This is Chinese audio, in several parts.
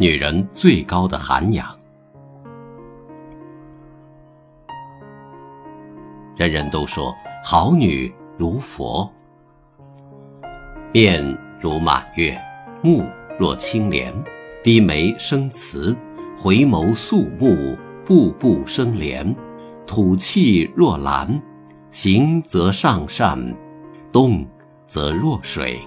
女人最高的涵养。人人都说好女如佛，面如满月，目若青莲，低眉生慈，回眸肃穆，步步生莲，吐气若兰，行则上善，动则若水。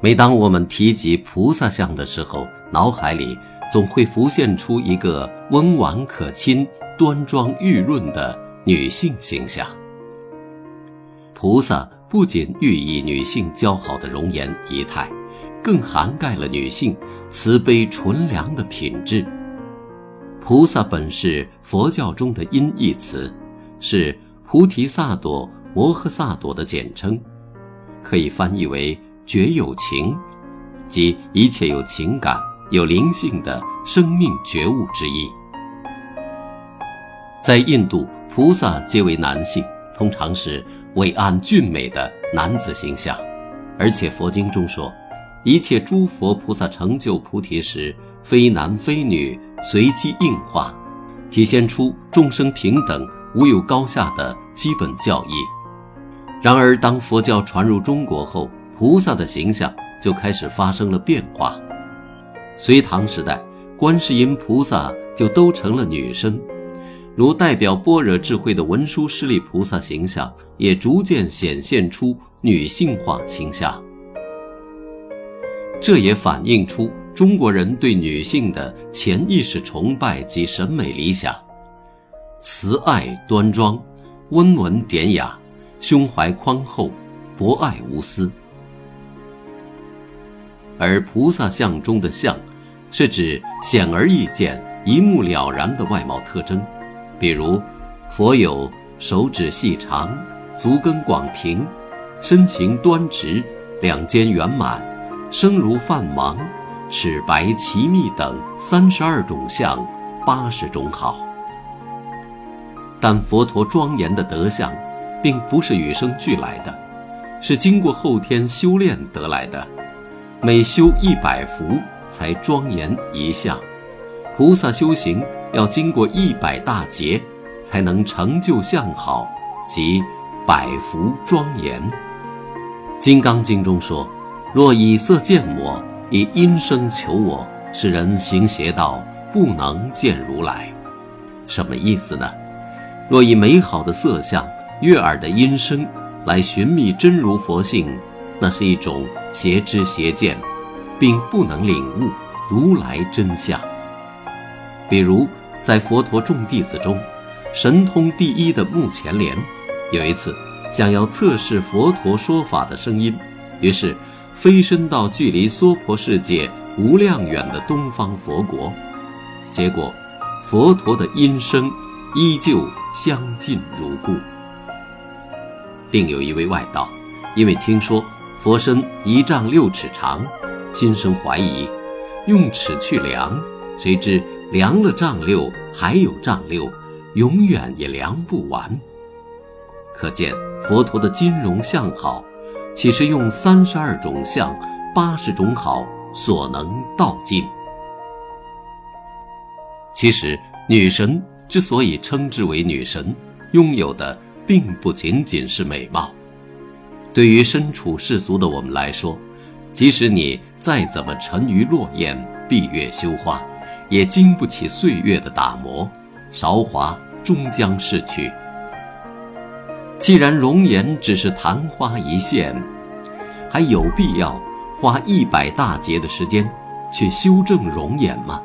每当我们提及菩萨像的时候，脑海里总会浮现出一个温婉可亲、端庄玉润的女性形象。菩萨不仅寓意女性姣好的容颜仪态，更涵盖了女性慈悲纯良的品质。菩萨本是佛教中的音译词，是菩提萨埵、摩诃萨埵的简称，可以翻译为。觉有情，即一切有情感、有灵性的生命觉悟之意。在印度，菩萨皆为男性，通常是伟岸俊美的男子形象，而且佛经中说，一切诸佛菩萨成就菩提时，非男非女，随机应化，体现出众生平等、无有高下的基本教义。然而，当佛教传入中国后，菩萨的形象就开始发生了变化。隋唐时代，观世音菩萨就都成了女生，如代表般若智慧的文殊师利菩萨形象也逐渐显现出女性化倾向。这也反映出中国人对女性的潜意识崇拜及审美理想：慈爱端庄、温文典雅、胸怀宽厚、博爱无私。而菩萨像中的像，是指显而易见、一目了然的外貌特征，比如佛有手指细长、足跟广平、身形端直、两肩圆满、声如饭芒、齿白齐密等三十二种相、八十种好。但佛陀庄严的德相，并不是与生俱来的，是经过后天修炼得来的。每修一百福，才庄严一相。菩萨修行要经过一百大劫，才能成就相好，即百福庄严。《金刚经》中说：“若以色见我，以音声求我，使人行邪道，不能见如来。”什么意思呢？若以美好的色相、悦耳的音声来寻觅真如佛性。那是一种邪知邪见，并不能领悟如来真相。比如，在佛陀众弟子中，神通第一的目犍连，有一次想要测试佛陀说法的声音，于是飞身到距离娑婆世界无量远的东方佛国，结果佛陀的音声依旧相近如故。另有一位外道，因为听说。佛身一丈六尺长，心生怀疑，用尺去量，谁知量了丈六，还有丈六，永远也量不完。可见佛陀的金容相好，岂是用三十二种相、八十种好所能道尽？其实，女神之所以称之为女神，拥有的并不仅仅是美貌。对于身处世俗的我们来说，即使你再怎么沉鱼落雁、闭月羞花，也经不起岁月的打磨，韶华终将逝去。既然容颜只是昙花一现，还有必要花一百大劫的时间去修正容颜吗？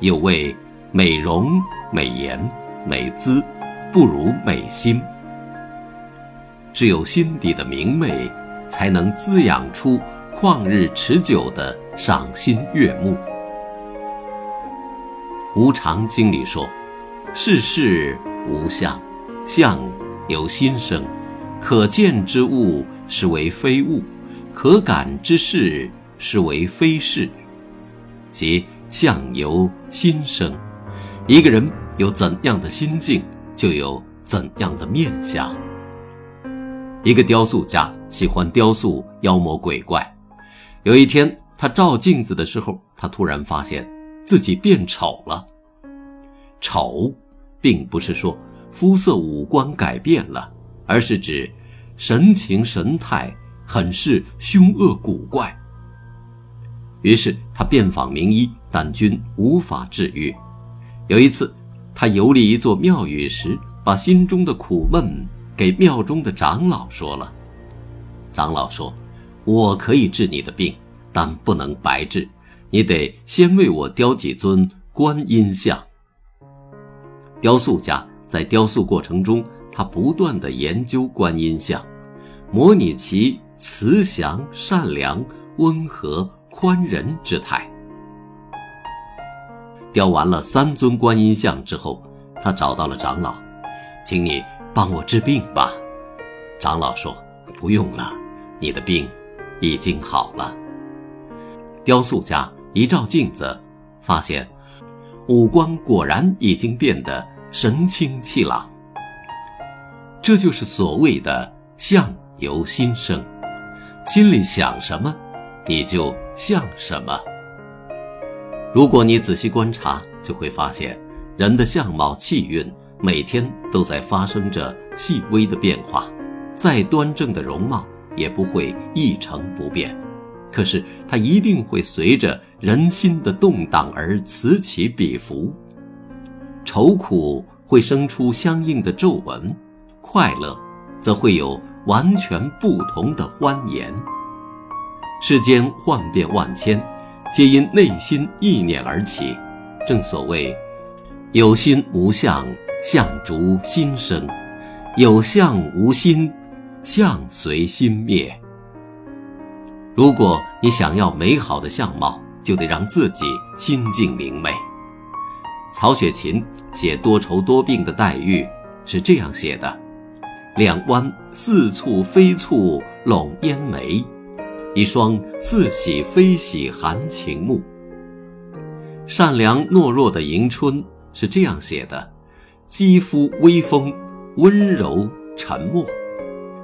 有谓美容、美颜、美姿，不如美心。只有心底的明媚，才能滋养出旷日持久的赏心悦目。《无常经》里说：“世事无相，相由心生。可见之物是为非物，可感之事是为非事。即相由心生。一个人有怎样的心境，就有怎样的面相。”一个雕塑家喜欢雕塑妖魔鬼怪。有一天，他照镜子的时候，他突然发现自己变丑了。丑，并不是说肤色五官改变了，而是指神情神态很是凶恶古怪。于是他遍访名医，但均无法治愈。有一次，他游历一座庙宇时，把心中的苦闷给庙中的长老说了。长老说：“我可以治你的病，但不能白治，你得先为我雕几尊观音像。”雕塑家在雕塑过程中，他不断地研究观音像，模拟其慈祥、善良、温和、宽仁之态。雕完了三尊观音像之后，他找到了长老，请你帮我治病吧。长老说：“不用了，你的病已经好了。”雕塑家一照镜子，发现。五官果然已经变得神清气朗，这就是所谓的“相由心生”，心里想什么，你就像什么。如果你仔细观察，就会发现，人的相貌气韵每天都在发生着细微的变化，再端正的容貌也不会一成不变。可是，它一定会随着人心的动荡而此起彼伏。愁苦会生出相应的皱纹，快乐，则会有完全不同的欢颜。世间幻变万千，皆因内心意念而起。正所谓，有心无相，相逐心生；有相无心，相随心灭。如果你想要美好的相貌，就得让自己心境明媚。曹雪芹写多愁多病的黛玉是这样写的：“两弯似蹙非蹙笼烟眉，一双似喜非喜含情目。”善良懦弱的迎春是这样写的：“肌肤微风，温柔沉默。”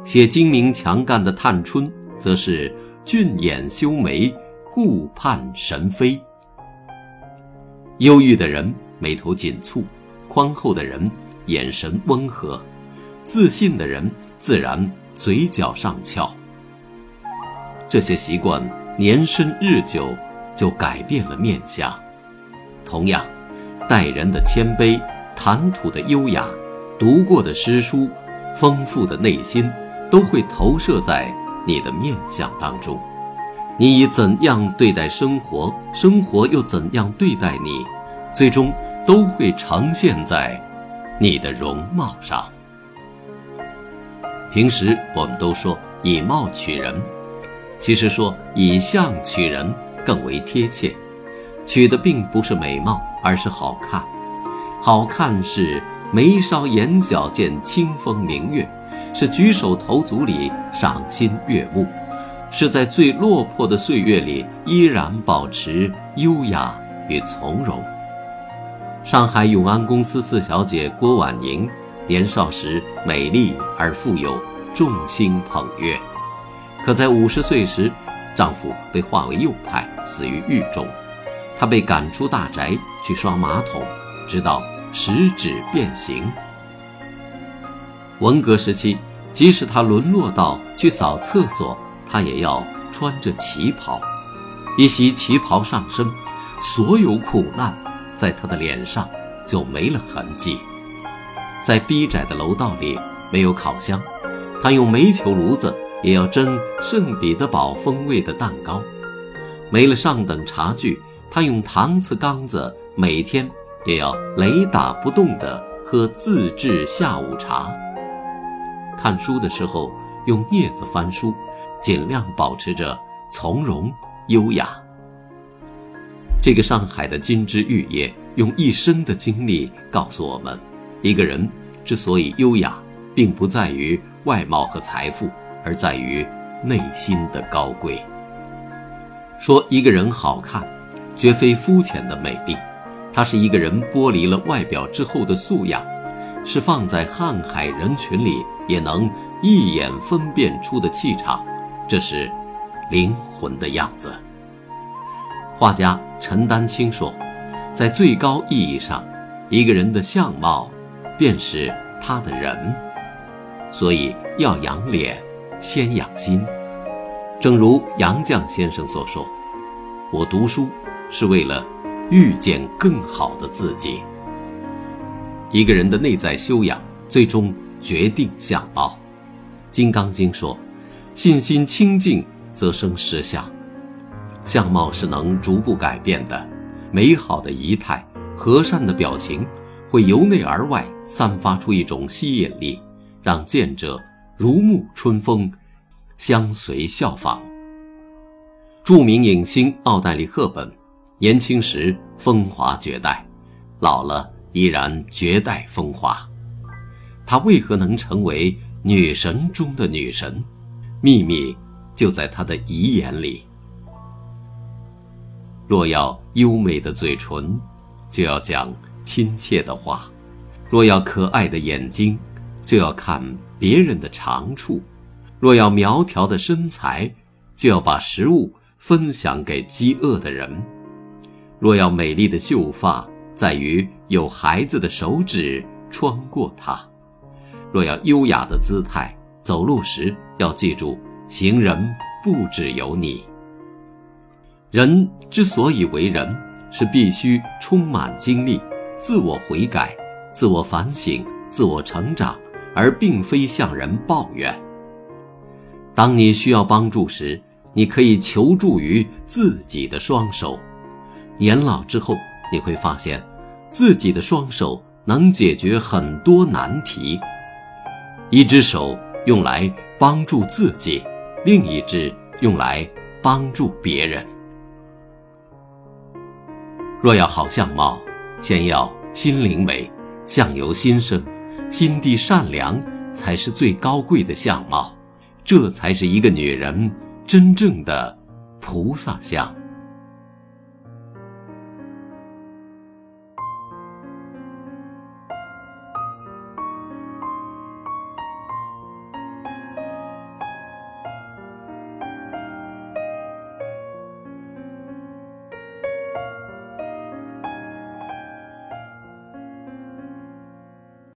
写精明强干的探春则是。俊眼修眉，顾盼神飞。忧郁的人眉头紧蹙，宽厚的人眼神温和，自信的人自然嘴角上翘。这些习惯年深日久，就改变了面相。同样，待人的谦卑，谈吐的优雅，读过的诗书，丰富的内心，都会投射在。你的面相当中，你以怎样对待生活，生活又怎样对待你，最终都会呈现在你的容貌上。平时我们都说以貌取人，其实说以相取人更为贴切，取的并不是美貌，而是好看。好看是眉梢眼角见清风明月。是举手投足里赏心悦目，是在最落魄的岁月里依然保持优雅与从容。上海永安公司四小姐郭婉莹，年少时美丽而富有，众星捧月。可在五十岁时，丈夫被划为右派，死于狱中，她被赶出大宅去刷马桶，直到食指变形。文革时期，即使他沦落到去扫厕所，他也要穿着旗袍。一袭旗袍上身，所有苦难在他的脸上就没了痕迹。在逼窄的楼道里，没有烤箱，他用煤球炉子也要蒸圣彼得堡风味的蛋糕。没了上等茶具，他用搪瓷缸子，每天也要雷打不动地喝自制下午茶。看书的时候用镊子翻书，尽量保持着从容优雅。这个上海的金枝玉叶用一生的经历告诉我们：一个人之所以优雅，并不在于外貌和财富，而在于内心的高贵。说一个人好看，绝非肤浅的美丽，它是一个人剥离了外表之后的素养。是放在瀚海人群里也能一眼分辨出的气场，这是灵魂的样子。画家陈丹青说，在最高意义上，一个人的相貌，便是他的人。所以要养脸，先养心。正如杨绛先生所说：“我读书是为了遇见更好的自己。”一个人的内在修养，最终决定相貌。《金刚经》说：“信心清净，则生实相。”相貌是能逐步改变的，美好的仪态、和善的表情，会由内而外散发出一种吸引力，让见者如沐春风，相随效仿。著名影星奥黛丽·赫本，年轻时风华绝代，老了。依然绝代风华，她为何能成为女神中的女神？秘密就在她的遗言里。若要优美的嘴唇，就要讲亲切的话；若要可爱的眼睛，就要看别人的长处；若要苗条的身材，就要把食物分享给饥饿的人；若要美丽的秀发，在于有孩子的手指穿过它。若要优雅的姿态，走路时要记住，行人不只有你。人之所以为人，是必须充满精力，自我悔改、自我反省、自我成长，而并非向人抱怨。当你需要帮助时，你可以求助于自己的双手。年老之后。你会发现，自己的双手能解决很多难题。一只手用来帮助自己，另一只用来帮助别人。若要好相貌，先要心灵美，相由心生，心地善良才是最高贵的相貌，这才是一个女人真正的菩萨相。